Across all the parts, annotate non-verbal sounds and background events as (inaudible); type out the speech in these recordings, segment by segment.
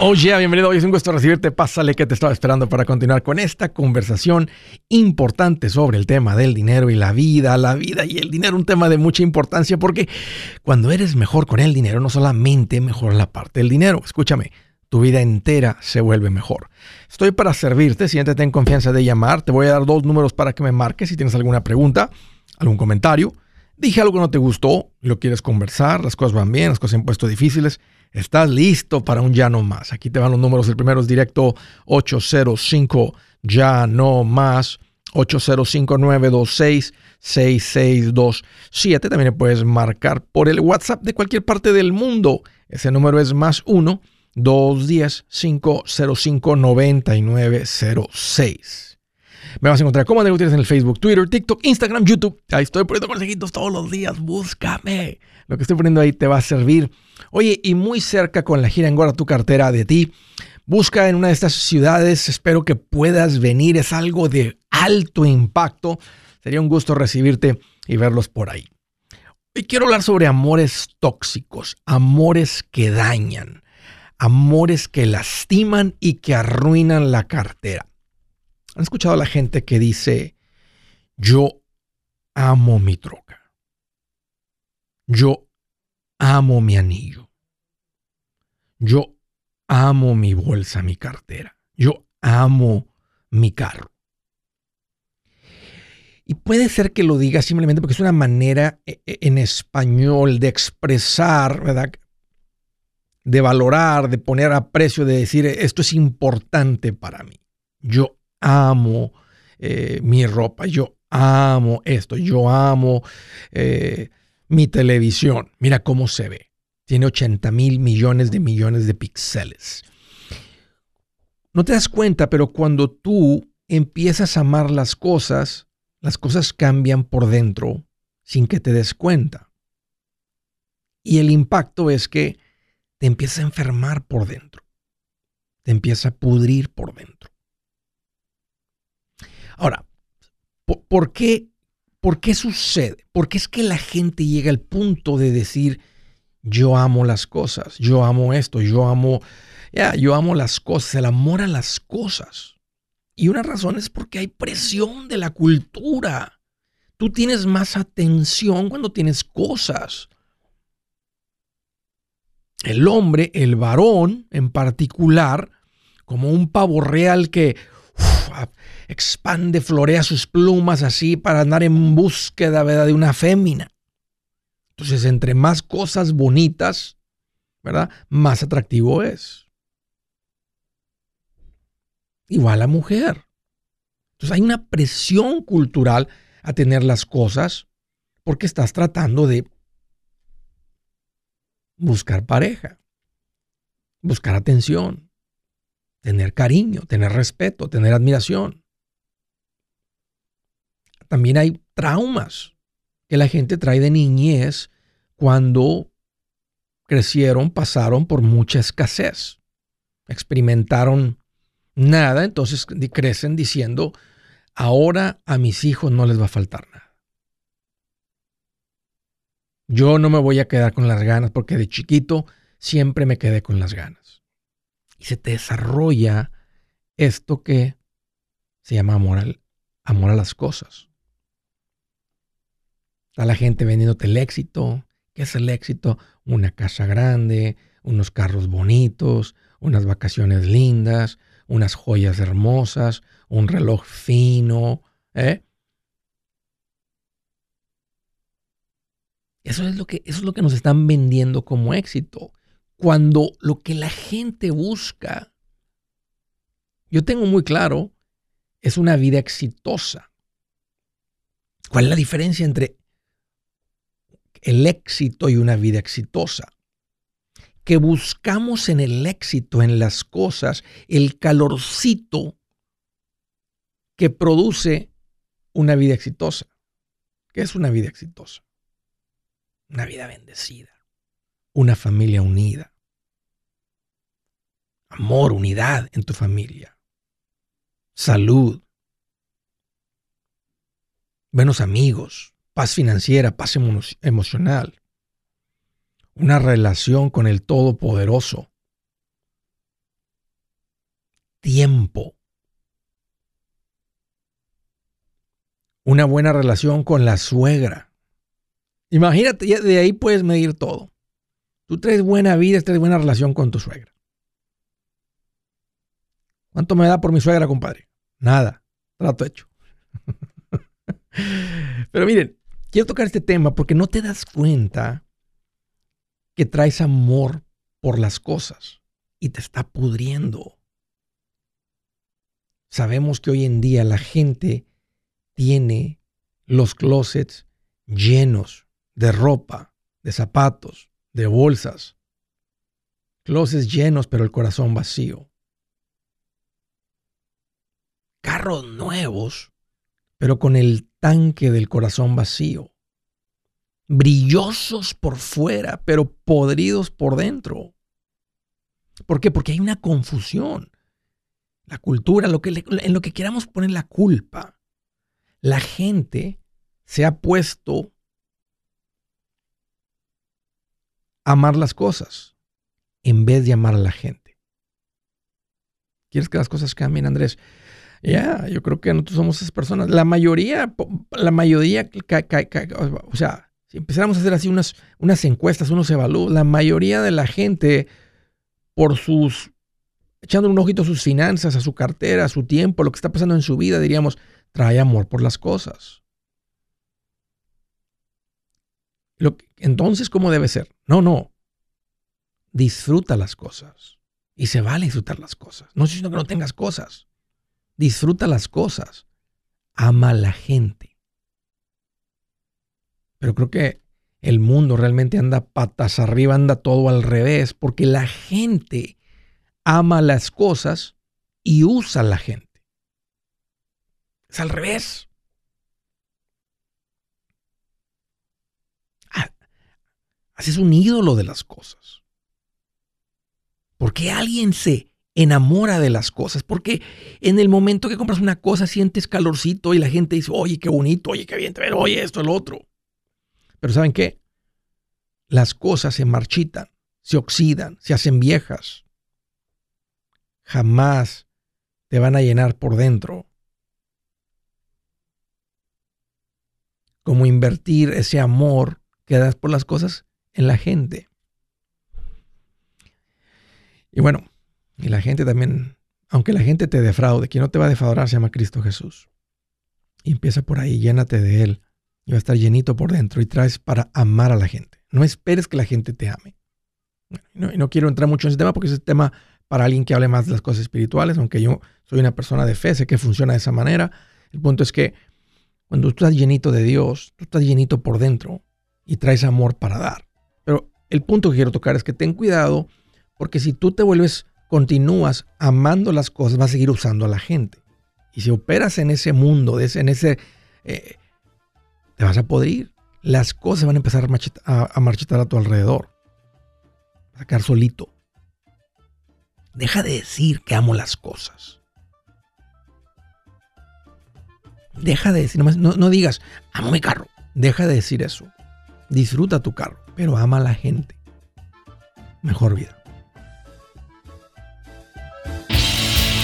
Oye, bienvenido. Hoy es un gusto recibirte. Pásale que te estaba esperando para continuar con esta conversación importante sobre el tema del dinero y la vida. La vida y el dinero, un tema de mucha importancia porque cuando eres mejor con el dinero, no solamente mejora la parte del dinero. Escúchame, tu vida entera se vuelve mejor. Estoy para servirte. Siéntete en confianza de llamar. Te voy a dar dos números para que me marques si tienes alguna pregunta, algún comentario. Dije algo que no te gustó, lo quieres conversar, las cosas van bien, las cosas se han puesto difíciles Estás listo para un ya no más. Aquí te van los números. El primero es directo 805 ya no más. 805-926-6627. También puedes marcar por el WhatsApp de cualquier parte del mundo. Ese número es más 1 210 9906 Me vas a encontrar como tienes en el Facebook, Twitter, TikTok, Instagram, YouTube. Ahí estoy poniendo consejitos todos los días. Búscame. Lo que estoy poniendo ahí te va a servir Oye, y muy cerca con la gira Engorda tu cartera de ti, busca en una de estas ciudades, espero que puedas venir, es algo de alto impacto. Sería un gusto recibirte y verlos por ahí. Hoy quiero hablar sobre amores tóxicos, amores que dañan, amores que lastiman y que arruinan la cartera. ¿Han escuchado a la gente que dice, yo amo mi troca? Yo amo mi anillo. Yo amo mi bolsa, mi cartera. Yo amo mi carro. Y puede ser que lo diga simplemente porque es una manera e, e, en español de expresar, ¿verdad? De valorar, de poner a precio, de decir, esto es importante para mí. Yo amo eh, mi ropa, yo amo esto, yo amo eh, mi televisión. Mira cómo se ve. Tiene 80 mil millones de millones de píxeles. No te das cuenta, pero cuando tú empiezas a amar las cosas, las cosas cambian por dentro sin que te des cuenta. Y el impacto es que te empieza a enfermar por dentro. Te empieza a pudrir por dentro. Ahora, ¿por, qué ¿Por qué sucede? Porque es que la gente llega al punto de decir, yo amo las cosas, yo amo esto, yo amo, ya, yo amo las cosas, el amor a las cosas. Y una razón es porque hay presión de la cultura. Tú tienes más atención cuando tienes cosas. El hombre, el varón en particular, como un pavo real que expande, florea sus plumas así para andar en búsqueda de una fémina. Entonces, entre más cosas bonitas, ¿verdad? Más atractivo es. Igual la mujer. Entonces hay una presión cultural a tener las cosas porque estás tratando de buscar pareja, buscar atención, tener cariño, tener respeto, tener admiración también hay traumas que la gente trae de niñez cuando crecieron, pasaron por mucha escasez, experimentaron nada, entonces crecen diciendo, ahora a mis hijos no les va a faltar nada. Yo no me voy a quedar con las ganas porque de chiquito siempre me quedé con las ganas. Y se te desarrolla esto que se llama amor, amor a las cosas. Está la gente vendiéndote el éxito. ¿Qué es el éxito? Una casa grande, unos carros bonitos, unas vacaciones lindas, unas joyas hermosas, un reloj fino. ¿eh? Eso es, lo que, eso es lo que nos están vendiendo como éxito. Cuando lo que la gente busca, yo tengo muy claro, es una vida exitosa. ¿Cuál es la diferencia entre el éxito y una vida exitosa. Que buscamos en el éxito, en las cosas, el calorcito que produce una vida exitosa. ¿Qué es una vida exitosa? Una vida bendecida, una familia unida, amor, unidad en tu familia, salud, buenos amigos, paz financiera, paz emocional, una relación con el Todopoderoso, tiempo. Una buena relación con la suegra. Imagínate, de ahí puedes medir todo. Tú traes buena vida, traes buena relación con tu suegra. ¿Cuánto me da por mi suegra, compadre? Nada. Trato hecho. (laughs) Pero miren, quiero tocar este tema porque no te das cuenta que traes amor por las cosas y te está pudriendo. Sabemos que hoy en día la gente tiene los closets llenos de ropa, de zapatos, de bolsas. Closets llenos, pero el corazón vacío. Carros nuevos, pero con el tanque del corazón vacío. Brillosos por fuera, pero podridos por dentro. ¿Por qué? Porque hay una confusión. La cultura, en lo que queramos poner la culpa. La gente se ha puesto a amar las cosas en vez de amar a la gente. ¿Quieres que las cosas cambien, Andrés? Ya, yo creo que nosotros somos esas personas. La mayoría, la mayoría, o sea, si empezáramos a hacer así unas, unas encuestas, uno se evalúa, la mayoría de la gente, por sus, echando un ojito a sus finanzas, a su cartera, a su tiempo, lo que está pasando en su vida, diríamos, trae amor por las cosas. Lo entonces, ¿cómo debe ser? No, no. Disfruta las cosas. Y se vale disfrutar las cosas. No estoy diciendo que no tengas cosas. Disfruta las cosas. Ama a la gente. Pero creo que el mundo realmente anda patas arriba, anda todo al revés, porque la gente ama las cosas y usa a la gente. Es al revés. Ah, haces un ídolo de las cosas. Porque alguien se enamora de las cosas, porque en el momento que compras una cosa sientes calorcito y la gente dice, oye, qué bonito, oye, qué bien, pero oye, esto, el otro. Pero ¿saben qué? Las cosas se marchitan, se oxidan, se hacen viejas. Jamás te van a llenar por dentro. Como invertir ese amor que das por las cosas en la gente. Y bueno, y la gente también, aunque la gente te defraude, quien no te va a defraudar se llama Cristo Jesús. Y empieza por ahí, llénate de Él. Y va a estar llenito por dentro y traes para amar a la gente. No esperes que la gente te ame. y no quiero entrar mucho en ese tema porque es tema para alguien que hable más de las cosas espirituales, aunque yo soy una persona de fe, sé que funciona de esa manera. El punto es que cuando tú estás llenito de Dios, tú estás llenito por dentro y traes amor para dar. Pero el punto que quiero tocar es que ten cuidado porque si tú te vuelves continúas amando las cosas, vas a seguir usando a la gente. Y si operas en ese mundo, en ese, eh, te vas a podrir. Las cosas van a empezar a, marchitar a tu alrededor. Vas a solito. Deja de decir que amo las cosas. Deja de decir, no, no digas, amo mi carro. Deja de decir eso. Disfruta tu carro, pero ama a la gente. Mejor vida.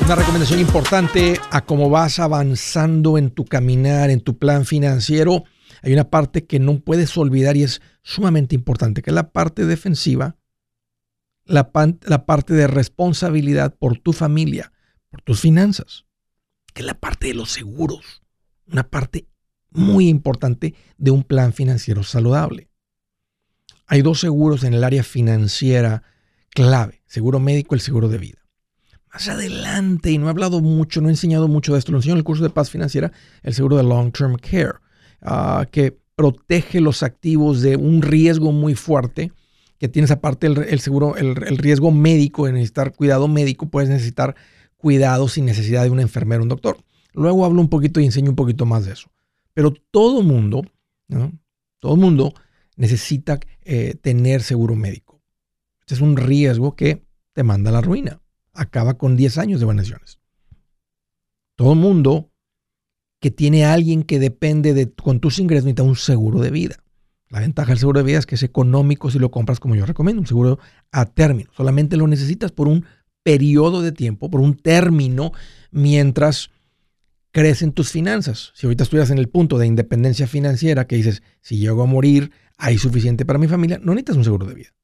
Una recomendación importante a cómo vas avanzando en tu caminar, en tu plan financiero. Hay una parte que no puedes olvidar y es sumamente importante, que es la parte defensiva la, parte de responsabilidad por tu familia, por tus finanzas, que es la parte de los seguros, una parte muy importante de un plan financiero saludable. Hay dos seguros en el área financiera clave, seguro médico y el seguro de vida. Más adelante, y no he hablado mucho, no he enseñado mucho de esto, lo enseño en el curso de paz financiera, el seguro de Long Term Care, ah, que protege los activos de un riesgo muy fuerte que tienes aparte el, seguro, el, riesgo médico de necesitar cuidado médico, puedes necesitar cuidado sin necesidad de un enfermero, un doctor. Luego hablo un poquito y enseño un poquito más de eso. Pero todo mundo, todo mundo necesita eh, tener seguro médico. Este es un riesgo que te manda a la ruina. Acaba con 10 años de vacaciones. Todo mundo que tiene a alguien que depende de con tus ingresos necesita un seguro de vida. La ventaja del seguro de vida es que es económico si lo compras como yo recomiendo, un seguro a término. Solamente lo necesitas por un periodo de tiempo, por un término, mientras crecen tus finanzas. Si ahorita estuvieras en el punto de independencia financiera, que dices, si llego a morir, hay suficiente para mi familia, no necesitas un seguro de vida.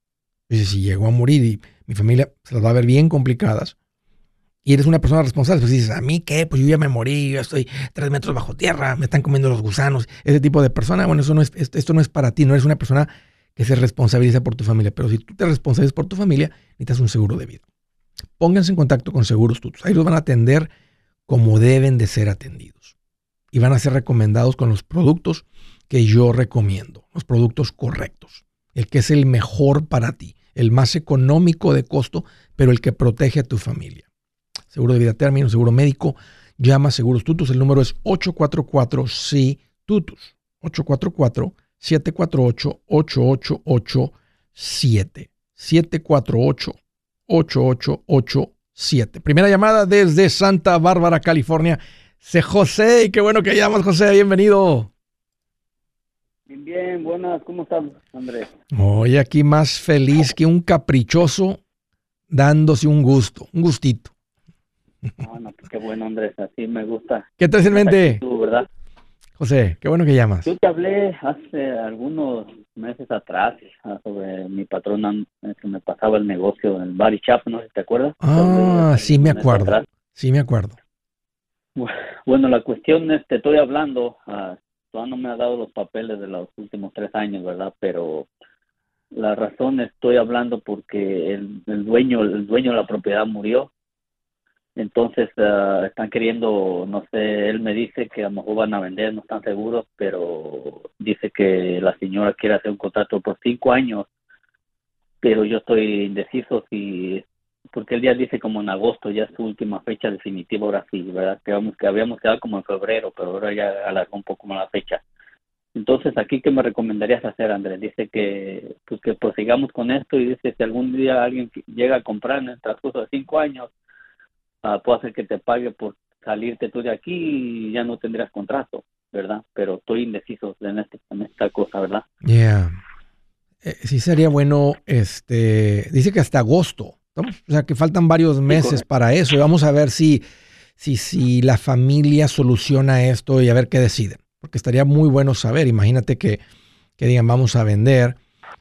Dices, si llego a morir y mi familia se las va a ver bien complicadas, y eres una persona responsable, pues dices, ¿a mí qué? Pues yo ya me morí, yo estoy tres metros bajo tierra, me están comiendo los gusanos, ese tipo de persona, bueno, eso no es, esto no es para ti, no eres una persona que se responsabiliza por tu familia, pero si tú te responsabilizas por tu familia, necesitas un seguro de vida. Pónganse en contacto con Seguros Tutos, ahí los van a atender como deben de ser atendidos y van a ser recomendados con los productos que yo recomiendo, los productos correctos, el que es el mejor para ti, el más económico de costo, pero el que protege a tu familia seguro de vida término, seguro médico. Llama Seguros Tutus. El número es 844-SI-TUTUS. 844-748-8887. 748-8887. Primera llamada desde Santa Bárbara, California. Se José, qué bueno que llamas, José. Bienvenido. Bien, bien, buenas. ¿Cómo estás, Andrés? Hoy aquí más feliz que un caprichoso dándose un gusto, un gustito. Ah, no, pues qué bueno, Andrés, así me gusta. ¿Qué traes en mente? Tú, ¿verdad? José, qué bueno que llamas. Yo te hablé hace algunos meses atrás ah, sobre mi patrona eh, que me pasaba el negocio en Bari Chap, no sé si te acuerdas. Ah, sí me acuerdo. Sí me acuerdo. Bueno, la cuestión es, te estoy hablando, uh, todavía no me ha dado los papeles de los últimos tres años, ¿verdad? Pero la razón estoy hablando porque el, el dueño, el dueño de la propiedad murió entonces ah, están queriendo, no sé, él me dice que a lo mejor van a vender, no están seguros, pero dice que la señora quiere hacer un contrato por cinco años, pero yo estoy indeciso si, porque el día dice como en agosto, ya es su última fecha definitiva, ahora sí, ¿verdad? Que, vamos, que habíamos quedado como en febrero, pero ahora ya alargó un poco más la fecha. Entonces, aquí, ¿qué me recomendarías hacer, Andrés? Dice que, pues, que prosigamos con esto y dice, si algún día alguien llega a comprar en el transcurso de cinco años, uh, puede hacer que te pague por salirte tú de aquí y ya no tendrías contrato, ¿verdad? Pero estoy indeciso en, este, en esta cosa, ¿verdad? Yeah. Eh, sí sería bueno, este, dice que hasta agosto, o sea que faltan varios meses para eso y vamos a ver si, si, si la familia soluciona esto y a ver qué deciden, porque estaría muy bueno saber, imagínate que, que digan vamos a vender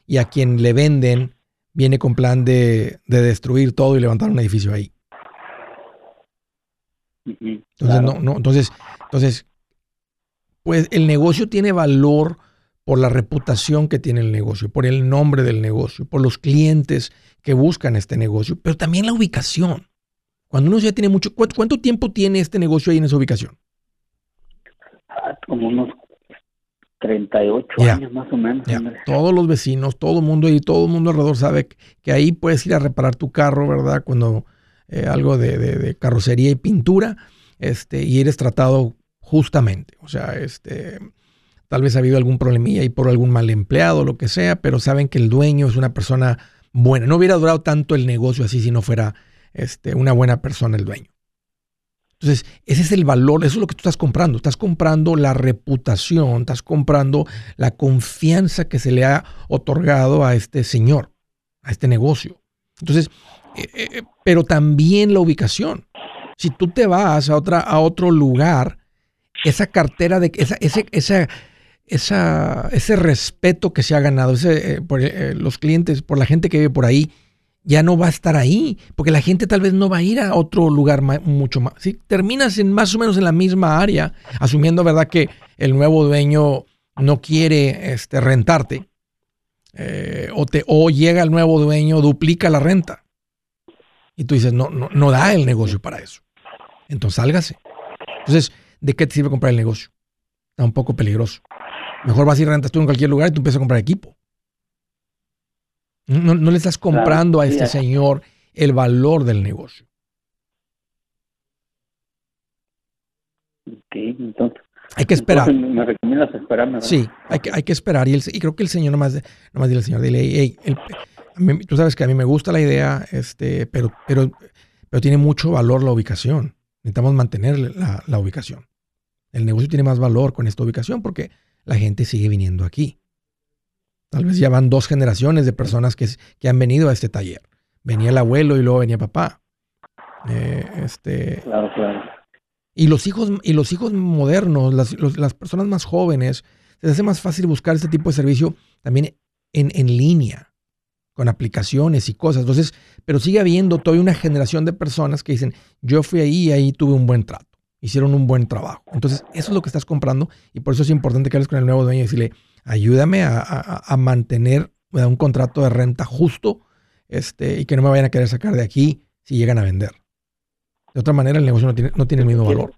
y a quien le venden viene con plan de, de destruir todo y levantar un edificio ahí. Entonces, no, no, entonces, entonces, pues el negocio tiene valor por la reputación que tiene el negocio, por el nombre del negocio, por los clientes que buscan este negocio, pero también la ubicación. Cuando uno ya tiene mucho, ¿cuánto, tiempo tiene este negocio ahí en esa ubicación? Ah, como unos 38 años más o menos. Todos los vecinos, todo el mundo y todo el mundo alrededor sabe que ahí puedes ir a reparar tu carro, ¿verdad? Cuando eh, algo de, carrocería y pintura, este, y eres tratado justamente. O sea, este, tal vez ha habido algún problemilla y por algún mal empleado, lo que sea, pero saben que el dueño es una persona buena. No hubiera durado tanto el negocio así si no fuera este, una buena persona el dueño. Entonces, ese es el valor, eso es lo que tú estás comprando. Estás comprando la reputación, estás comprando la confianza que se le ha otorgado a este señor, a este negocio. Entonces, eh, eh, eh, pero también la ubicación. Si tú te vas a, otra, a otro lugar, esa cartera de esa, ese, esa, ese respeto que se ha ganado ese, por los clientes, por la gente que vive por ahí, ya no va a estar ahí, porque la gente tal vez no va a ir a otro lugar mucho más. Si terminas en más o menos en la misma área, asumiendo verdad que el nuevo dueño no quiere este, rentarte, eh, o, te, llega el nuevo dueño, duplica la renta. Y tú dices, no, no, no da el negocio para eso. Entonces sálgase. Entonces, ¿de qué te sirve comprar el negocio? Está un poco peligroso. Mejor vas y rentas tú en cualquier lugar y tú empiezas a comprar equipo. No, le estás comprando a este señor el valor del negocio. Ok, entonces. Hay que esperar. me recomiendas esperarme. Sí, hay que, hay que esperar. Y, y creo que el señor nomás, nomás dile al señor, dile, hey, tú sabes que a mí me gusta la idea, este, pero, pero, pero tiene mucho valor la ubicación. Necesitamos mantener la, la ubicación. El negocio tiene más valor con esta ubicación porque la gente sigue viniendo aquí. Tal vez ya van dos generaciones de personas que, que han venido a este taller. Venía el abuelo y luego venía papá. Eh, este, claro, claro. Y los hijos, y los hijos modernos, las, personas más jóvenes, se les hace más fácil buscar este tipo de servicio también en, en línea, con aplicaciones y cosas. Entonces, pero sigue habiendo todavía una generación de personas que dicen, yo fui ahí y ahí tuve un buen trato. Hicieron un buen trabajo. Entonces, eso es lo que estás comprando y por eso es importante que hables con el nuevo dueño y decirle, ayúdame a, mantener un contrato de renta justo este, y que no me vayan a querer sacar de aquí si llegan a vender. De otra manera, el negocio no tiene, no tiene el mismo valor.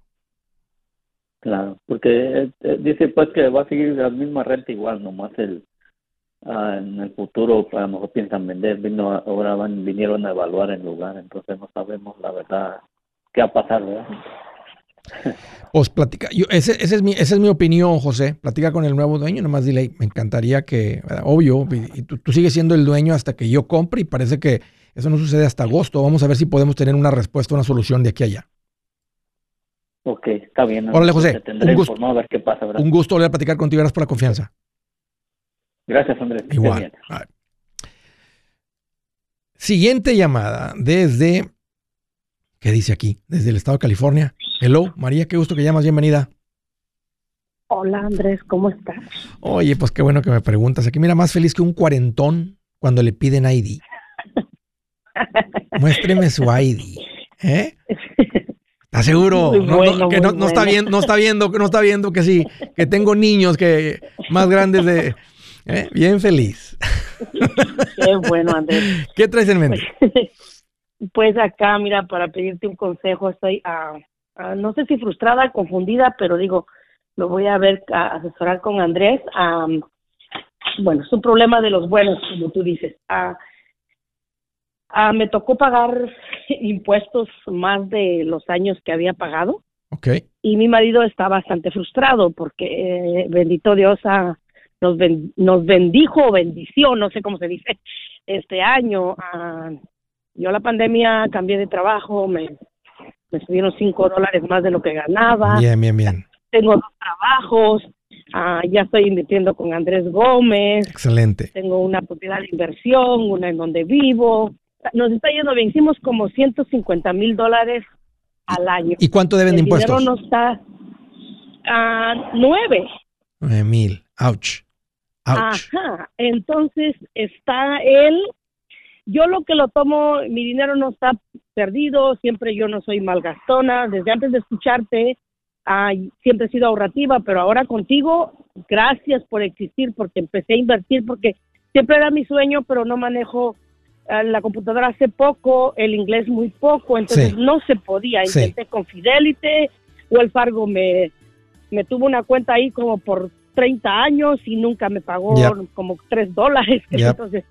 Claro, porque eh, dice pues que va a seguir la misma renta igual, nomás el ah, en el futuro a lo mejor piensan vender, vino ahora van, vinieron a evaluar el lugar, entonces no sabemos la verdad qué va a pasar, ¿verdad? Pues platica, yo, ese, es mi, esa es mi opinión, José. Platica con el nuevo dueño, nomás dile, me encantaría que, obvio, y tú, sigues siendo el dueño hasta que yo compre y parece que eso no sucede hasta agosto. Vamos a ver si podemos tener una respuesta, una solución de aquí a allá. Ok, está bien. Órale, José. Un gusto, un gusto volver a platicar contigo. Gracias por la confianza. Gracias, Andrés. Igual. Siguiente llamada desde, ¿qué dice aquí? Desde el estado de California. Hello, María, qué gusto que llamas, bienvenida. Hola Andrés, ¿cómo estás? Oye, pues qué bueno que me preguntas. Aquí mira, más feliz que un cuarentón cuando le piden ID. (laughs) Muéstreme su ID. ¿Eh? ¿Estás seguro? No, que no, está viendo, no está viendo, no está viendo que sí, que tengo niños que más grandes de. ¿eh? Bien feliz. Qué bueno, Andrés. (laughs) ¿Qué traes en mente? Pues acá, mira, para pedirte un consejo, estoy a Ah, no sé si frustrada, confundida, pero digo, lo voy a ver, a asesorar con Andrés. bueno, es un problema de los buenos, como tú dices. Ah, ah, me tocó pagar (laughs) impuestos más de los años que había pagado. Okay. Y mi marido está bastante frustrado porque, eh, bendito Dios, nos, nos bendijo, bendició, no sé cómo se dice, este año. yo la pandemia cambié de trabajo, me me subieron cinco dólares más de lo que ganaba. Bien, bien, bien. Tengo dos trabajos, ah, ya estoy invirtiendo con Andrés Gómez. Excelente. Tengo una propiedad de inversión, una en donde vivo. Nos está yendo bien, hicimos como 150 mil dólares al año. ¿Y cuánto deben de impuestos? El dinero no está a nueve. Nueve mil, ouch. ouch. Ajá, entonces está él yo lo que lo tomo, mi dinero no está perdido, siempre yo no soy malgastona. Desde antes de escucharte, siempre he sido ahorrativa, pero ahora contigo, gracias por existir, porque empecé a invertir, porque siempre era mi sueño, pero no manejo ah, la computadora hace poco, el inglés muy poco, entonces no se podía. Intenté con Fidelity, o el Fargo me, me tuvo una cuenta ahí como por 30 años y nunca me pagó como 3 dólares. Entonces,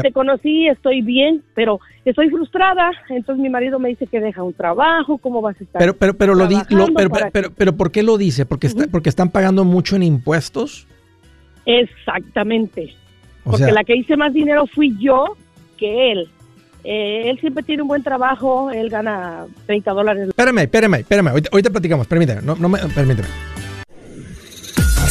te conocí, estoy bien, pero estoy frustrada. Entonces mi marido me dice que deja un trabajo, ¿cómo vas a estar? Pero, pero, pero, lo, pero, pero, ¿por qué lo dice? ¿Porque, está, porque están pagando mucho en impuestos? Exactamente. porque la que hice más dinero fui yo que él. Eh, él siempre tiene un buen trabajo, él gana 30 dólares. Espérame, espérame, espérame, ahorita, platicamos, permíteme, no, no me, permíteme.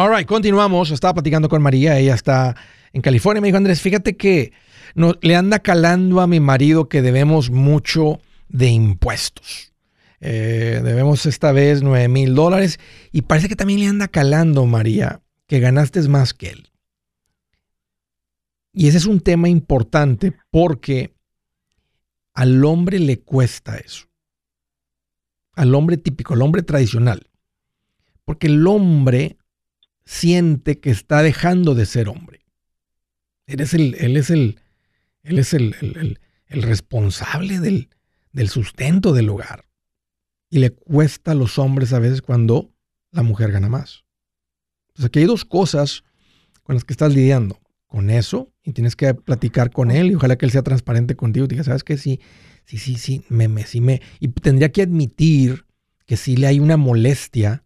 All right, continuamos. Estaba platicando con María, ella está en California. Me dijo, Andrés, fíjate que le anda calando a mi marido que debemos mucho de impuestos. Eh, debemos esta vez 9 mil dólares y parece que también le anda calando, María, que ganaste más que él. Y ese es un tema importante porque al hombre le cuesta eso. Al hombre típico, al hombre tradicional. Porque el hombre siente que está dejando de ser hombre. Él es el, él es el, él es el, responsable del, del sustento del hogar. Y le cuesta a los hombres a veces cuando la mujer gana más. Entonces aquí hay dos cosas con las que estás lidiando. Con eso, y tienes que platicar con él, y ojalá que él sea transparente contigo. Y diga, ¿sabes qué? Sí, sí, sí, sí, me, me, sí me. Y tendría que admitir que sí le hay una molestia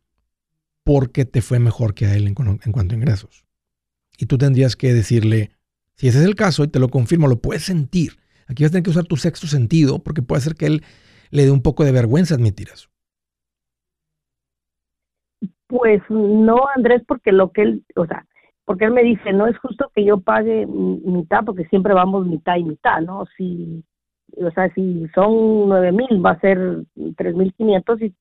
porque te fue mejor que a él en, cuanto a ingresos. Y tú tendrías que decirle, si ese es el caso y te lo confirmo, lo puedes sentir. Aquí vas a tener que usar tu sexto sentido porque puede ser que él le dé un poco de vergüenza admitir eso. Pues no, Andrés, porque lo que él, o sea, porque él me dice, no es justo que yo pague mitad, porque siempre vamos mitad y mitad, ¿no? Si, o sea, si son nueve mil, va a ser tres mil quinientos y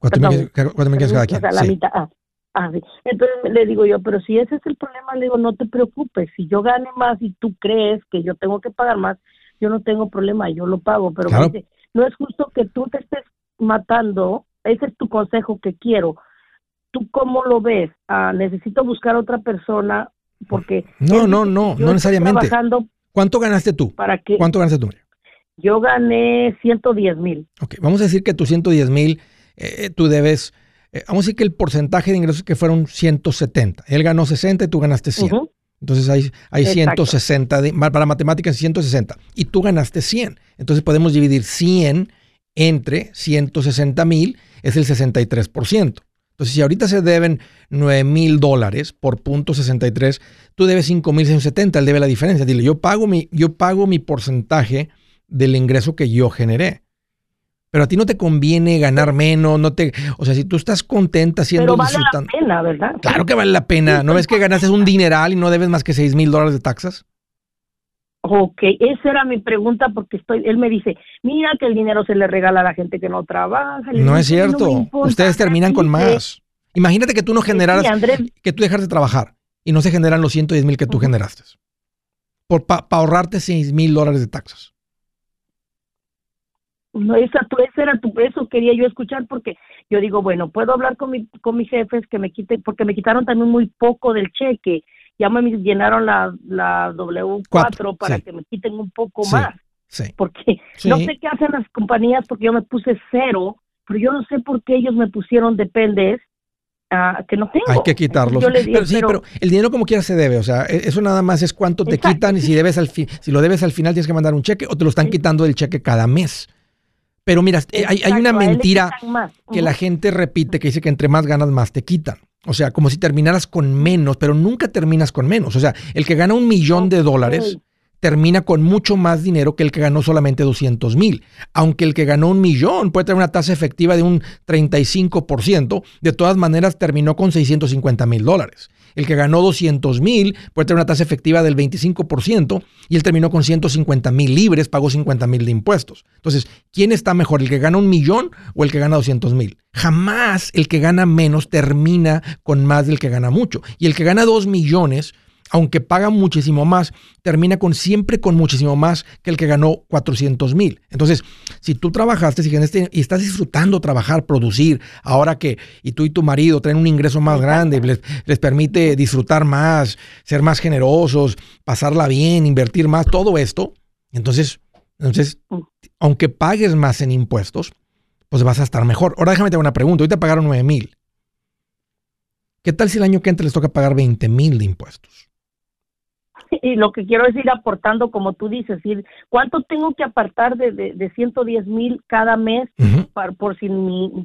¿Cuánto me, quieres cada quien? O sea, la mitad. Ah, ah, sí. Entonces le digo yo, pero si ese es el problema, le digo, no te preocupes. Si yo gane más y tú crees que yo tengo que pagar más, yo no tengo problema, yo lo pago. Pero dice, no es justo que tú te estés matando. Ese es tu consejo que quiero. ¿Tú cómo lo ves? Ah, necesito buscar otra persona porque... No, no, no, no necesariamente. ¿Cuánto ganaste tú? ¿Para qué? ¿Cuánto ganaste tú? Yo gané 110 mil. Ok, vamos a decir que tus 110 mil eh, tú debes, eh, vamos a decir que el porcentaje de ingresos que fueron 170. Él ganó 60 y tú ganaste 100. Entonces hay, hay 160, para matemáticas 160, y tú ganaste 100. Entonces podemos dividir 100 entre 160 mil, es el 63%. Entonces, si ahorita se deben 9 mil dólares por punto 63, tú debes 5 mil 170, él debe la diferencia. Dile, yo pago, mi, yo pago mi porcentaje del ingreso que yo generé. Pero a ti no te conviene ganar menos, no te, o sea, si tú estás contenta siendo Pero vale la pena, ¿verdad? Claro que vale la pena. ¿No ves que ganaste un dineral y no debes más que 6 mil dólares de taxas? Ok, esa era mi pregunta porque estoy, él me dice, mira que el dinero se le regala a la gente que no trabaja. No es cierto. Ustedes terminan con más. Imagínate que tú no generaras, que tú dejas de trabajar y no se generan los 110 mil que tú generaste. Por, Para ahorrarte 6 mil dólares de taxas. No, esa, ese era tu, eso quería yo escuchar porque yo digo, bueno, puedo hablar con, mi, con mis jefes que me quiten, porque me quitaron también muy poco del cheque. Ya me llenaron la, la W4 para que me quiten un poco más. Sí. Porque no sé qué hacen las compañías porque yo me puse cero, pero yo no sé por qué ellos me pusieron dependes uh, que no tengo. Hay que quitarlos. pero, sí, pero, el dinero como quiera se debe, o sea, e, eso nada más es cuánto te quitan y si debes al fin, si lo debes al final tienes que mandar un cheque o te lo están quitando del cheque cada mes. Pero mira, eh, hay, hay, una mentira que la gente repite que dice que entre más ganas, más te quitan. O sea, como si terminaras con menos, pero nunca terminas con menos. O sea, el que gana un millón de dólares termina con mucho más dinero que el que ganó solamente 200 mil. Aunque el que ganó un millón puede tener una tasa efectiva de un 35%, de todas maneras terminó con 650 mil dólares. El que ganó 200 mil puede tener una tasa efectiva del 25% y él terminó con 150 mil libres, pagó 50 mil de impuestos. Entonces, ¿quién está mejor, el que gana un millón o el que gana 200 mil? Jamás el que gana menos termina con más del que gana mucho. Y el que gana 2 millones aunque paga muchísimo más, termina con siempre con muchísimo más que el que ganó 400 mil. Entonces, si tú trabajaste y estás disfrutando trabajar, producir, ahora que y tú y tu marido traen un ingreso más grande, les, les permite disfrutar más, ser más generosos, pasarla bien, invertir más, todo esto, entonces, entonces, aunque pagues más en impuestos, pues vas a estar mejor. Ahora déjame te hacer una pregunta. Ahorita pagaron 9 mil. ¿Qué tal si el año que entra les toca pagar 20 mil de impuestos? (laughs) y lo que quiero es ir aportando, como tú dices, ir, ¿cuánto tengo que apartar de, de, 110 mil cada mes por, si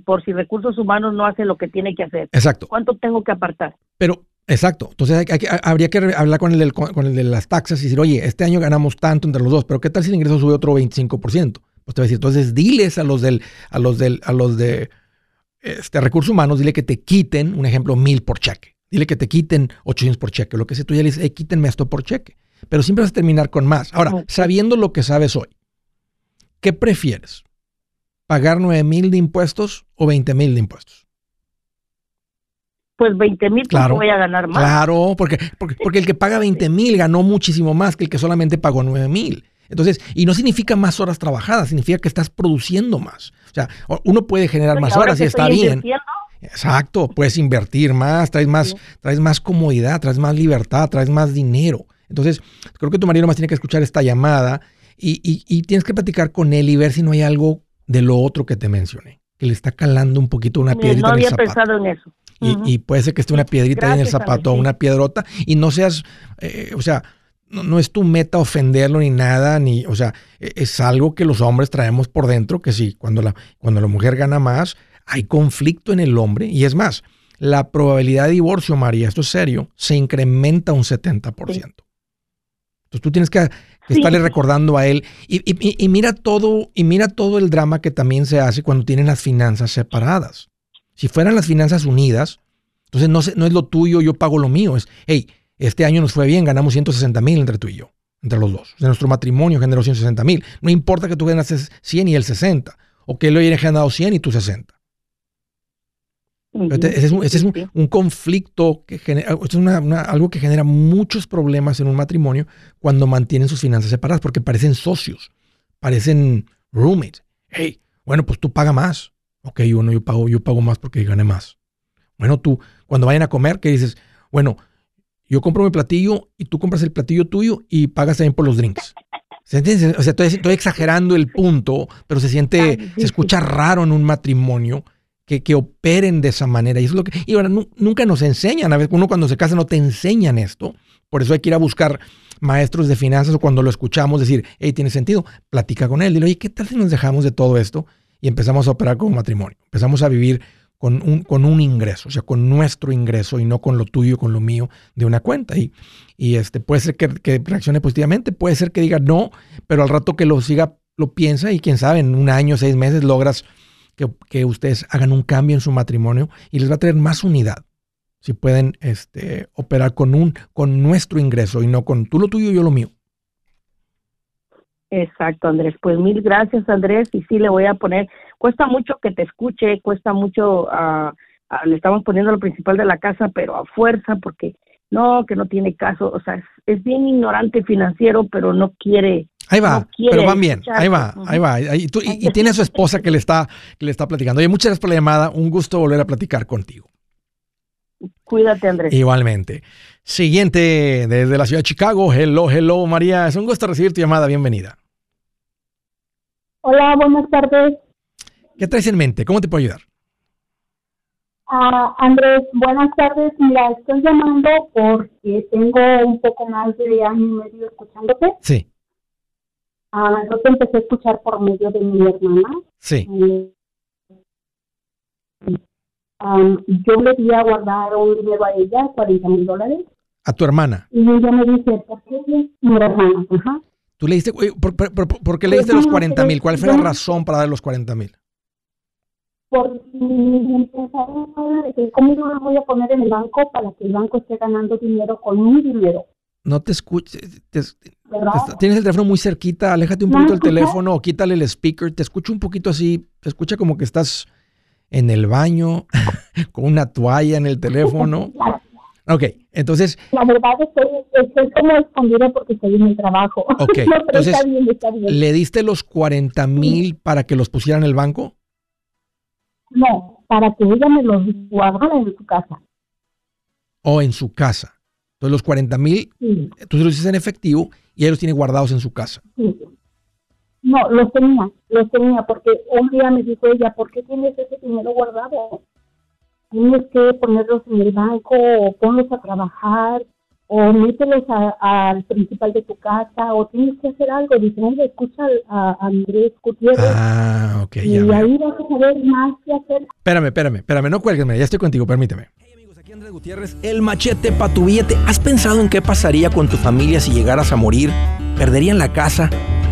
por si recursos humanos no hacen lo que tiene que hacer? Exacto. ¿Cuánto tengo que apartar? Pero, exacto. Entonces habría que hablar con el, con el de las taxas y decir, oye, este año ganamos tanto entre los dos, pero ¿qué tal si el ingreso sube otro 25%? Pues te voy a decir, entonces diles a los del, a los del, a los de este, recursos humanos, dile que te quiten, un ejemplo, mil por cheque Dile que te quiten 800 por cheque. Lo que sea, tú ya le dices, quítenme esto por cheque. Pero siempre vas a terminar con más. Ahora, sabiendo lo que sabes hoy, ¿qué prefieres? ¿Pagar 9 mil de impuestos o 20 mil de impuestos? Pues 20 mil claro, voy a ganar más. Claro, porque, porque, porque el que paga 20 (laughs) mil ganó muchísimo más que el que solamente pagó 9 mil. Entonces, y no significa más horas trabajadas, significa que estás produciendo más. O sea, uno puede generar más horas y está bien. Exacto, puedes invertir más, traes más, traes más comodidad, traes más libertad, traes más dinero. Entonces, creo que tu marido más tiene que escuchar esta llamada y, y, tienes que platicar con él y ver si no hay algo de lo otro que te mencioné, que le está calando un poquito una piedrita no en el zapato. pensado en eso. y, puede ser que esté una piedrita ahí en el zapato o una piedrota y no seas, eh, o sea, no, no, es tu meta ofenderlo ni nada, ni, o sea, e, es algo que los hombres traemos por dentro, que sí, cuando la, cuando la mujer gana más, hay conflicto en el hombre y es más, la probabilidad de divorcio, María, esto es serio, se incrementa un 70%. Entonces tú tienes que, estarle recordando a él y, mira todo y mira todo el drama que también se hace cuando tienen las finanzas separadas. Si fueran las finanzas unidas, entonces no, no es lo tuyo, yo pago lo mío. Es, hey, este año nos fue bien, ganamos 160 mil entre tú y yo, entre los dos. De nuestro matrimonio generó 160 mil. No importa que tú ganas 100 y él 60, o que él haya ganado 100 y tú 60. Ese es, un, conflicto que genera, es algo que genera muchos problemas en un matrimonio cuando mantienen sus finanzas separadas, porque parecen socios, parecen roommates. Hey, bueno, pues tú pagas más. Ok, yo no, yo pago, yo pago más porque gané más. Bueno, tú, cuando vayan a comer, ¿qué dices? Bueno, yo compro mi platillo y tú compras el platillo tuyo y pagas también por los drinks. ¿Se entiende? O sea, estoy, estoy, exagerando el punto, pero se siente, se escucha raro en un matrimonio que, operen de esa manera. Y, es lo que, y ahora nunca nos enseñan. A veces uno cuando se casa no te enseñan esto. Por eso hay que ir a buscar maestros de finanzas o cuando lo escuchamos decir, hey, tiene sentido, platica con él. Dile, oye, ¿qué tal si nos dejamos de todo esto y empezamos a operar como matrimonio? Empezamos a vivir con un, con un ingreso, o sea, con nuestro ingreso y no con lo tuyo, con lo mío de una cuenta. Y, y este, puede ser que, que reaccione positivamente, puede ser que diga no, pero al rato que lo siga, lo piensa y quién sabe, en un año, seis meses logras que, ustedes hagan un cambio en su matrimonio y les va a traer más unidad. Si pueden este, operar con, un, con nuestro ingreso y no con tú lo tuyo y yo lo mío. Exacto, Andrés. Pues mil gracias, Andrés. Y sí, le voy a poner, cuesta mucho que te escuche, cuesta mucho, uh, le estamos poniendo lo principal de la casa, pero a fuerza, porque no, que no tiene caso, o sea, es, bien ignorante financiero, pero no quiere. Ahí va, pero van bien, ahí va, ahí va. y, tiene a su esposa que le está, que le está platicando. Oye, muchas gracias por la llamada, un gusto volver a platicar contigo. Cuídate, Andrés. Igualmente. Siguiente, desde la ciudad de Chicago. Hello, hello, María. Es un gusto recibir tu llamada. Bienvenida. Hola, buenas tardes. ¿Qué traes en mente? ¿Cómo te puedo ayudar? Ah, Andrés, buenas tardes. Mira, estoy llamando porque tengo un poco más de año y medio escuchándote. Sí. Ah, yo te empecé a escuchar por medio de mi hermana. Sí. yo le di a guardar un dinero a ella, 40 mil dólares. ¿A tu hermana? Y ella me dice, ¿por qué? Mi hermana, ajá. ¿Tú le diste, por, por, qué le diste los 40 mil? ¿Cuál fue la razón para dar los 40 mil? Porque cómo yo lo voy a poner en el banco para que el banco esté ganando dinero con mi dinero. No te escuches. tienes el teléfono muy cerquita, aléjate un poquito del teléfono o quítale el speaker. Te escucho un poquito así, te escucha como que estás en el baño (laughs) con una toalla en el teléfono. (laughs) Ok, entonces... La verdad estoy, estoy como escondida porque estoy en el trabajo. Ok, (laughs) entonces, ¿le diste los 40 mil para que los pusiera en el banco? No, para que ella me los guardara en su casa. O en su casa. Entonces los 40 mil, tú los hiciste en efectivo y ella los tiene guardados en su casa. Sí. No, los tenía, los tenía, porque un día me dijo ella, ¿por qué tienes ese dinero guardado? tienes que ponerlos en el banco o ponlos a trabajar o mételos al principal de tu casa o tienes que hacer algo. Dice, escucha a, Andrés Gutiérrez. Ah, ok. Y ahí vas a saber más qué hacer. Espérame, espérame, espérame, no cuélgueme, ya estoy contigo, permíteme. Hey amigos, aquí Andrés Gutiérrez, el machete para tu billete. ¿Has pensado en qué pasaría con tu familia si llegaras a morir? ¿Perderían la casa?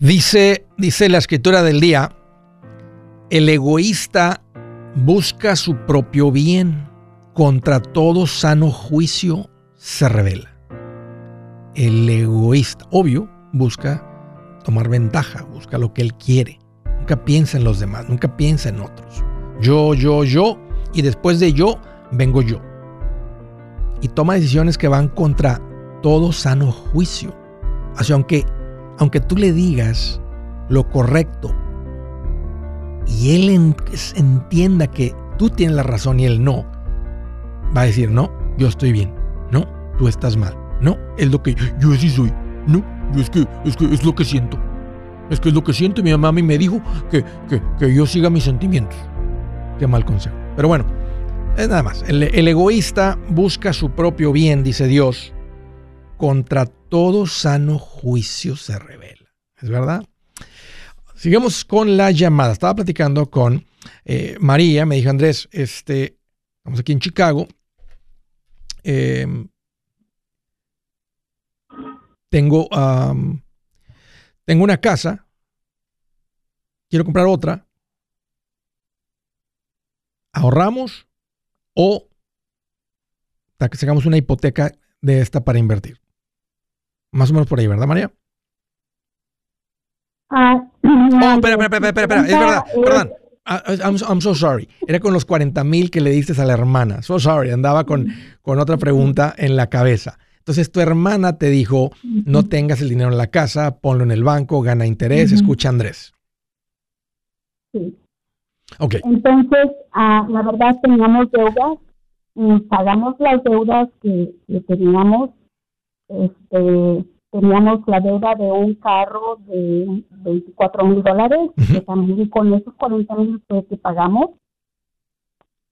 Dice, dice la escritura del día, el egoísta busca su propio bien, contra todo sano juicio se revela. El egoísta, obvio, busca tomar ventaja, busca lo que él quiere. Nunca piensa en los demás, nunca piensa en otros. Yo, yo, yo, y después de yo, vengo yo. Y toma decisiones que van contra todo sano juicio. Así, aunque aunque tú le digas lo correcto y él entienda que tú tienes la razón y él no, va a decir, no, yo estoy bien, no, tú estás mal, no, es lo que yo sí soy, no, es que es, que es lo que siento, es que es lo que siento y mi mamá me dijo que, que, yo siga mis sentimientos. Qué mal consejo. Pero bueno, es nada más. El, el egoísta busca su propio bien, dice Dios, contra todo sano juicio se revela. ¿Es verdad? Sigamos con la llamada. Estaba platicando con eh, María, me dijo Andrés, este, estamos aquí en Chicago. Em, tengo, tengo una casa, quiero comprar otra. ¿Ahorramos o sacamos una hipoteca de esta para invertir? Más o menos por ahí, ¿verdad, María? Ah, (clears throat) oh, espera, espera, espera, espera, es verdad, perdón. Ah, I'm, I'm, so sorry. Era con los 40 mil que le diste a la hermana. So sorry, andaba con, con otra pregunta en la cabeza. Entonces tu hermana te dijo, no tengas el dinero en la casa, ponlo en el banco, gana interés, escucha Andrés. Sí. Ok. Entonces, ah, la verdad teníamos deudas mm, pagamos las deudas que, que teníamos. Este, teníamos la deuda de un carro de 24 mil dólares, que también con esos 40 mil que pagamos.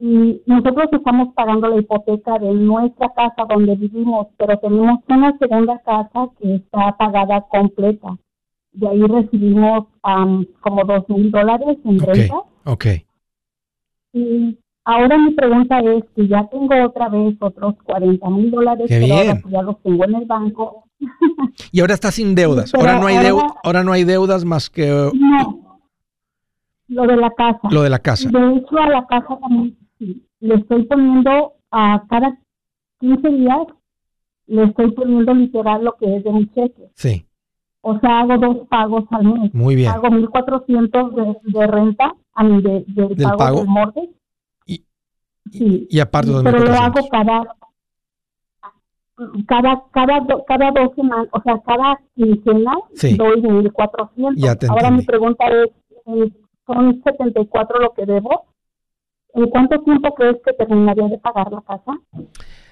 Y nosotros estamos pagando la hipoteca de nuestra casa donde vivimos, pero tenemos una segunda casa que está pagada completa. De ahí recibimos como dos mil dólares en renta. Ok. Y ahora mi pregunta es que ya tengo otra vez otros 40 mil dólares, Qué pero ahora bien. ya los tengo en el banco. (laughs) Y ahora está sin deudas. Pero Ahora no hay ahora- deudas, ahora no hay deudas más que No, lo de la casa. lo de la casa. De hecho, a la casa también sí, le estoy poniendo a cada 15 días, le estoy poniendo literal lo que es de mi cheque. Sí, O sea, hago dos pagos al mes. muy bien. Hago 1.400 de, de renta, a mí de, del ¿Del pago, pago? del mortgage. Y- sí. Y aparte los Pero lo 1,400. hago cada cada cada do- cada dos semanas, o sea, cada quincena Sí. doy 1400. Ya te Ahora mi pregunta es, son 74 lo que debo. ¿En cuánto tiempo crees que terminaría de pagar la casa?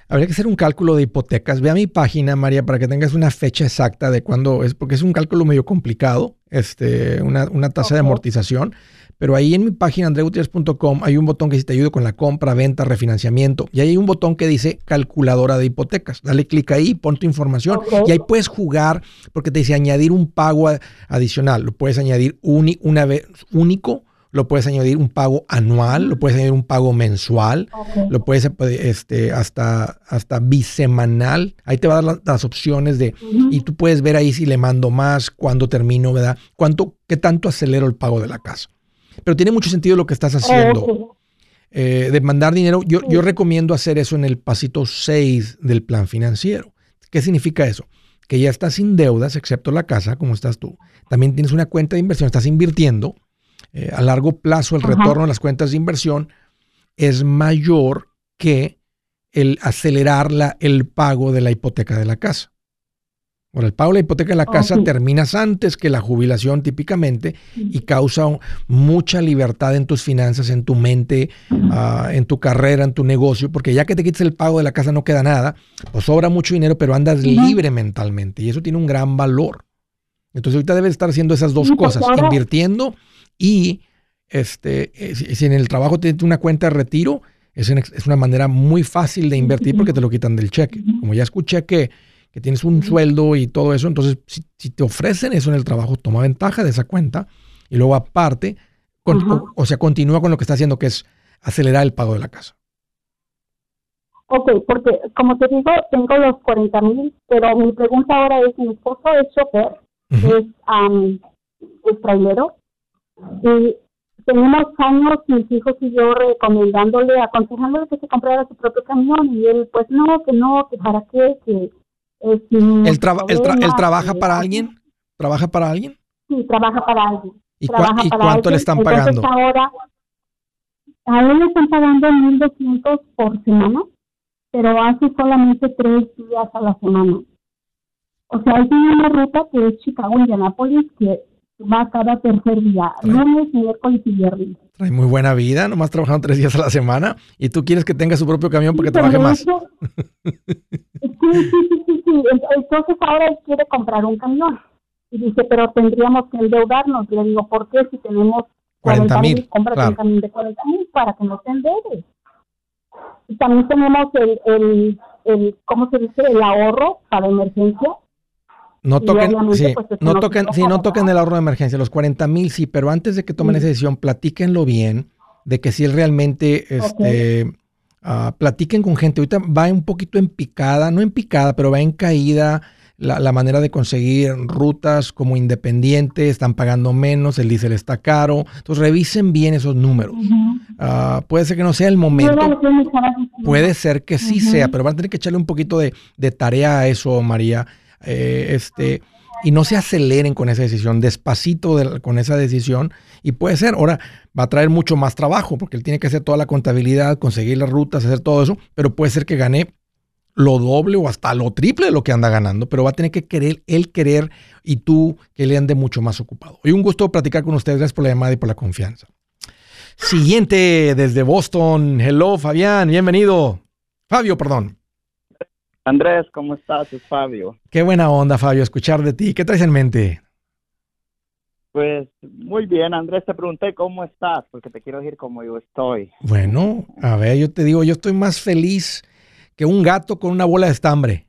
Habría que hacer un cálculo de hipotecas. Ve a mi página, María, para que tengas una fecha exacta de cuándo es, porque es un cálculo medio complicado, este, una, una tasa de Ok. amortización. Pero ahí en mi página, andreugutierrez.com, hay un botón que dice te ayudo con la compra, venta, refinanciamiento. Y ahí hay un botón que dice calculadora de hipotecas. Dale clic ahí, pon tu información. Y ahí puedes jugar, porque te dice añadir un pago adicional. Lo puedes añadir uni- una vez único, lo puedes añadir un pago anual, lo puedes añadir un pago mensual lo puedes este, hasta, hasta bisemanal. Ahí te va a dar las, las opciones de, y tú puedes ver ahí si le mando más, cuándo termino, ¿verdad? Cuánto, qué tanto acelero el pago de la casa. Pero tiene mucho sentido lo que estás haciendo. Eh, de mandar dinero. Yo, recomiendo hacer eso en el pasito 6 del plan financiero. ¿Qué significa eso? Que ya estás sin deudas, excepto la casa, como estás tú. También tienes una cuenta de inversión, estás invirtiendo. Eh, a largo plazo, el Ajá. retorno de las cuentas de inversión es mayor que el acelerar la- el pago de la hipoteca de la casa. Ahora, el pago de la hipoteca de la Oh, casa sí. terminas antes que la jubilación típicamente y causa mucha libertad en tus finanzas, en tu mente, ah, en tu carrera, en tu negocio, porque ya que te quites el pago de la casa no queda nada, pues sobra mucho dinero, pero andas libre mentalmente y eso tiene un gran valor. Entonces ahorita debes estar haciendo esas dos Sí, porque cosas, invirtiendo y este, eh, si, en el trabajo tienes una cuenta de retiro, en- es una manera muy fácil de invertir porque te lo quitan del cheque. Como ya escuché que, que tienes un sueldo y todo eso, entonces si, si te ofrecen eso en el trabajo, toma ventaja de esa cuenta y luego aparte, con- o, o sea, continúa con lo que está haciendo, que es acelerar el pago de la casa. Ok, porque como te digo, tengo los 40 mil, pero mi pregunta ahora es, mi esposo es chofer, es, um, es trailero, y tenemos años, mis hijos y yo, recomendándole, aconsejándole que se comprara su propio camión, y él, pues no, que no, que para qué, que ¿Él, traba- él tra- él trabaja que- para alguien? ¿Trabaja para alguien? Sí, trabaja para alguien. ¿Y, cua- trabaja y para cuánto le están Entonces, pagando? ahora, a él le están pagando 1.200 por semana, pero hace solamente tres días a la semana. O sea, tiene una ruta que es Chicago-Indianápolis que va cada tercer día, Trae. lunes, miércoles y viernes. Trae muy buena vida, nomás trabajando tres días a la semana y tú quieres que tenga su propio camión Sí, pero trabaje de más. (laughs) sí, sí, sí, sí, sí. Entonces ahora él quiere comprar un camión. Y dice, pero tendríamos que endeudarnos. Le digo, ¿por qué si tenemos 40 mil, Cómprate claro. un camión de 40 mil para que no te endeudes. Y también tenemos el, el, el, ¿cómo se dice? El ahorro para emergencia. No toquen, sí, pues, eso no no toquen, se sí, no toquen el ahorro de emergencia, los 40 mil sí, pero antes de que tomen Sí. esa decisión, platíquenlo bien, de que si él realmente, este, ah, platiquen con gente. Ahorita va un poquito en picada, no en picada, pero va en caída la, la manera de conseguir rutas como independiente, están pagando menos, el diésel está caro. Entonces revisen bien esos números. Ah, puede ser que no sea el momento. Puede ser que sí sea, pero van a tener que echarle un poquito de, de tarea a eso, María. Eh, este, y no se aceleren con esa decisión, despacito de- con esa decisión. Y puede ser, ahora va a traer mucho más trabajo, porque él tiene que hacer toda la contabilidad, conseguir las rutas, hacer todo eso, pero puede ser que gane lo doble o hasta lo triple de lo que anda ganando, pero va a tener que querer, él querer y tú que le ande mucho más ocupado. Hoy un gusto platicar con ustedes, gracias por la llamada y por la confianza. Siguiente desde Boston. Hello, Fabián, bienvenido. Fabio, perdón. Andrés, ¿cómo estás? Es Fabio. Qué buena onda, Fabio, escuchar de ti. ¿Qué traes en mente? Pues muy bien, Andrés, te pregunté cómo estás, porque te quiero decir cómo yo estoy. Bueno, a ver, yo te digo, yo estoy más feliz que un gato con una bola de estambre.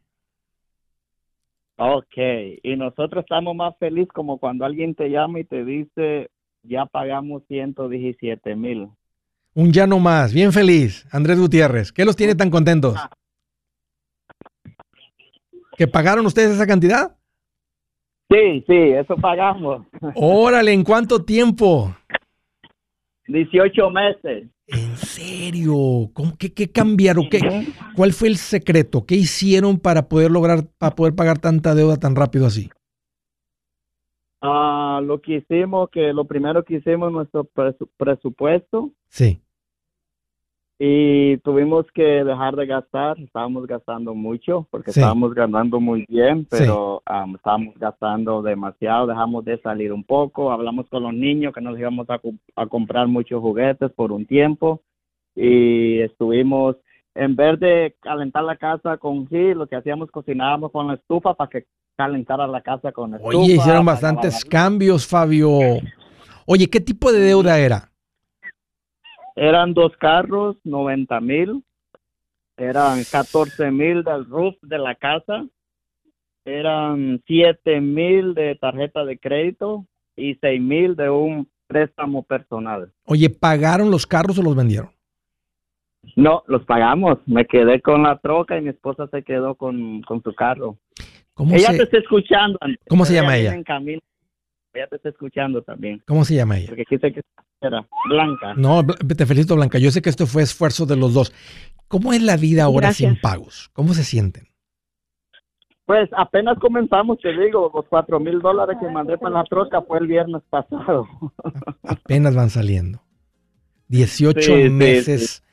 Ok, y nosotros estamos más felices como cuando alguien te llama y te dice, ya pagamos 117 mil. Un ya no más, bien feliz, Andrés Gutiérrez. ¿Qué los tiene tan contentos? ¿Que pagaron ustedes esa cantidad? Sí, sí, eso pagamos. Órale, ¿en cuánto tiempo? 18 meses. ¿En serio? ¿Cómo, qué, qué cambiaron? ¿Qué, ¿Cuál fue el secreto? ¿Qué hicieron para poder lograr, para poder pagar tanta deuda tan rápido así? Ah, lo que hicimos, que lo primero que hicimos nuestro presu- presupuesto Sí. Y tuvimos que dejar de gastar. Estábamos gastando mucho porque Sí. estábamos ganando muy bien, Sí. pero am, estábamos gastando demasiado. Dejamos de salir un poco. Hablamos con los niños que nos íbamos a, co- a comprar muchos juguetes por un tiempo y estuvimos en vez de calentar la casa con sí, lo que hacíamos cocinábamos con la estufa para que calentara la casa con la estufa. Oye, hicieron bastantes cambios, Fabio. Oye, ¿qué tipo de deuda era? Eran dos carros, 90 mil. Eran 14 mil del roof de la casa. Eran 7 mil de tarjeta de crédito y 6 mil de un préstamo personal. Oye, ¿pagaron los carros o los vendieron? No, los pagamos. Me quedé con la troca y mi esposa se quedó con, con su carro. ¿Cómo Ella se, te está escuchando. ¿Cómo se llama ella? en camino. Ella te está escuchando también. ¿Cómo se llama ella? Porque quise que era Blanca. No, te felicito, Blanca. Yo sé que esto fue esfuerzo de los dos. ¿Cómo es la vida ahora Gracias. sin pagos? ¿Cómo se sienten? Pues apenas comenzamos, te digo, los cuatro mil dólares que mandé para la troca fue el viernes pasado. Apenas van saliendo. 18 Sí, sí, meses,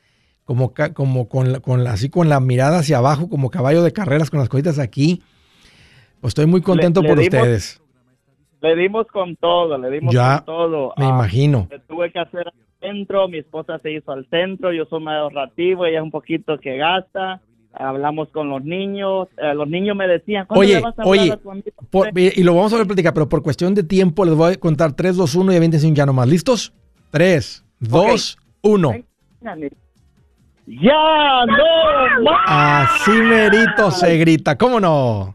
como, como con, la- con la- así con la mirada hacia abajo, como caballo de carreras con las cositas aquí. Pues estoy muy contento le por dimos- ustedes. Le dimos con todo, le dimos Ya, con todo. Me Ah, imagino. tuve que hacer al centro, mi esposa se hizo al centro, yo soy más ahorrativo, ella es un poquito que gasta. Hablamos con los niños, eh, los niños me decían, ¿cuándo Oye, le vas a oye, a tu amigo? Por- y lo vamos a ver platicar, pero por cuestión de tiempo les voy a contar 3, 2, 1 y aviéntense ya nomás. ¿Listos? 3, 2, 1. ¡Ya no más! Así merito se grita, ¿cómo no?